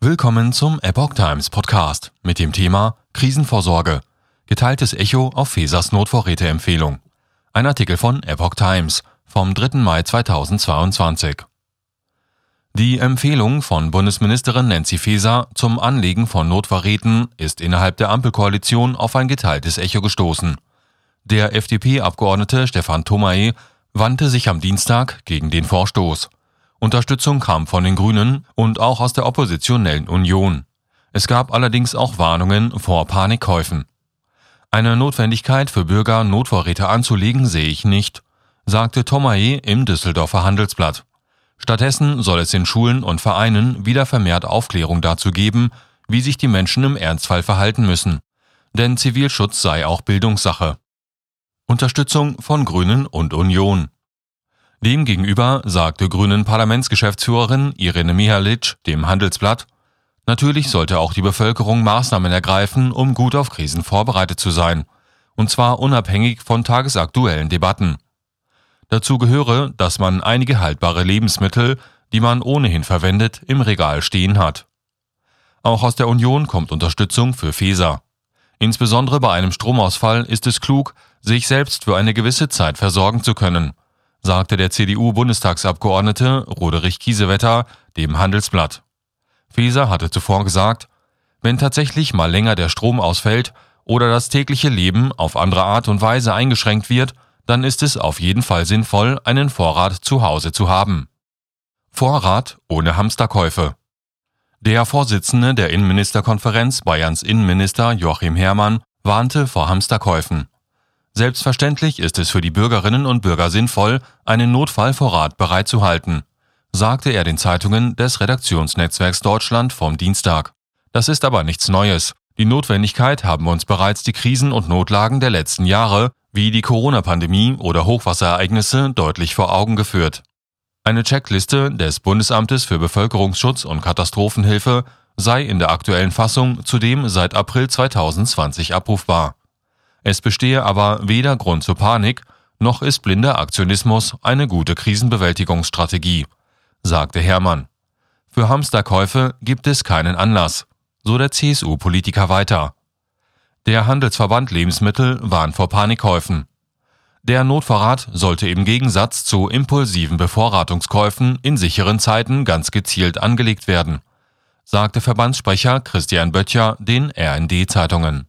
Willkommen zum Epoch Times Podcast mit dem Thema Krisenvorsorge. Geteiltes Echo auf Fesers Notvorräteempfehlung. Ein Artikel von Epoch Times vom 3. Mai 2022. Die Empfehlung von Bundesministerin Nancy Faeser zum Anlegen von Notvorräten ist innerhalb der Ampelkoalition auf ein geteiltes Echo gestoßen. Der FDP-Abgeordnete Stefan Thomae wandte sich am Dienstag gegen den Vorstoß. Unterstützung kam von den Grünen und auch aus der oppositionellen Union. Es gab allerdings auch Warnungen vor Panikkäufen. Eine Notwendigkeit für Bürger, Notvorräte anzulegen, sehe ich nicht, sagte Thomae im Düsseldorfer Handelsblatt. Stattdessen soll es in Schulen und Vereinen wieder vermehrt Aufklärung dazu geben, wie sich die Menschen im Ernstfall verhalten müssen. Denn Zivilschutz sei auch Bildungssache. Unterstützung von Grünen und Union. Demgegenüber sagte Grünen Parlamentsgeschäftsführerin Irene Mihalic dem Handelsblatt, natürlich sollte auch die Bevölkerung Maßnahmen ergreifen, um gut auf Krisen vorbereitet zu sein, und zwar unabhängig von tagesaktuellen Debatten. Dazu gehöre, dass man einige haltbare Lebensmittel, die man ohnehin verwendet, im Regal stehen hat. Auch aus der Union kommt Unterstützung für Feser. Insbesondere bei einem Stromausfall ist es klug, sich selbst für eine gewisse Zeit versorgen zu können – sagte der CDU-Bundestagsabgeordnete Roderich Kiesewetter dem Handelsblatt. Feser hatte zuvor gesagt, wenn tatsächlich mal länger der Strom ausfällt oder das tägliche Leben auf andere Art und Weise eingeschränkt wird, dann ist es auf jeden Fall sinnvoll, einen Vorrat zu Hause zu haben. Vorrat ohne Hamsterkäufe. Der Vorsitzende der Innenministerkonferenz Bayerns Innenminister Joachim Herrmann warnte vor Hamsterkäufen. Selbstverständlich ist es für die Bürgerinnen und Bürger sinnvoll, einen Notfallvorrat bereitzuhalten, sagte er den Zeitungen des Redaktionsnetzwerks Deutschland vom Dienstag. Das ist aber nichts Neues. Die Notwendigkeit haben uns bereits die Krisen und Notlagen der letzten Jahre, wie die Corona-Pandemie oder Hochwasserereignisse, deutlich vor Augen geführt. Eine Checkliste des Bundesamtes für Bevölkerungsschutz und Katastrophenhilfe sei in der aktuellen Fassung zudem seit April 2020 abrufbar. Es bestehe aber weder Grund zur Panik, noch ist blinder Aktionismus eine gute Krisenbewältigungsstrategie, sagte Hermann. Für Hamsterkäufe gibt es keinen Anlass, so der CSU-Politiker weiter. Der Handelsverband Lebensmittel warnt vor Panikkäufen. Der Notvorrat sollte im Gegensatz zu impulsiven Bevorratungskäufen in sicheren Zeiten ganz gezielt angelegt werden, sagte Verbandssprecher Christian Böttcher den RND-Zeitungen.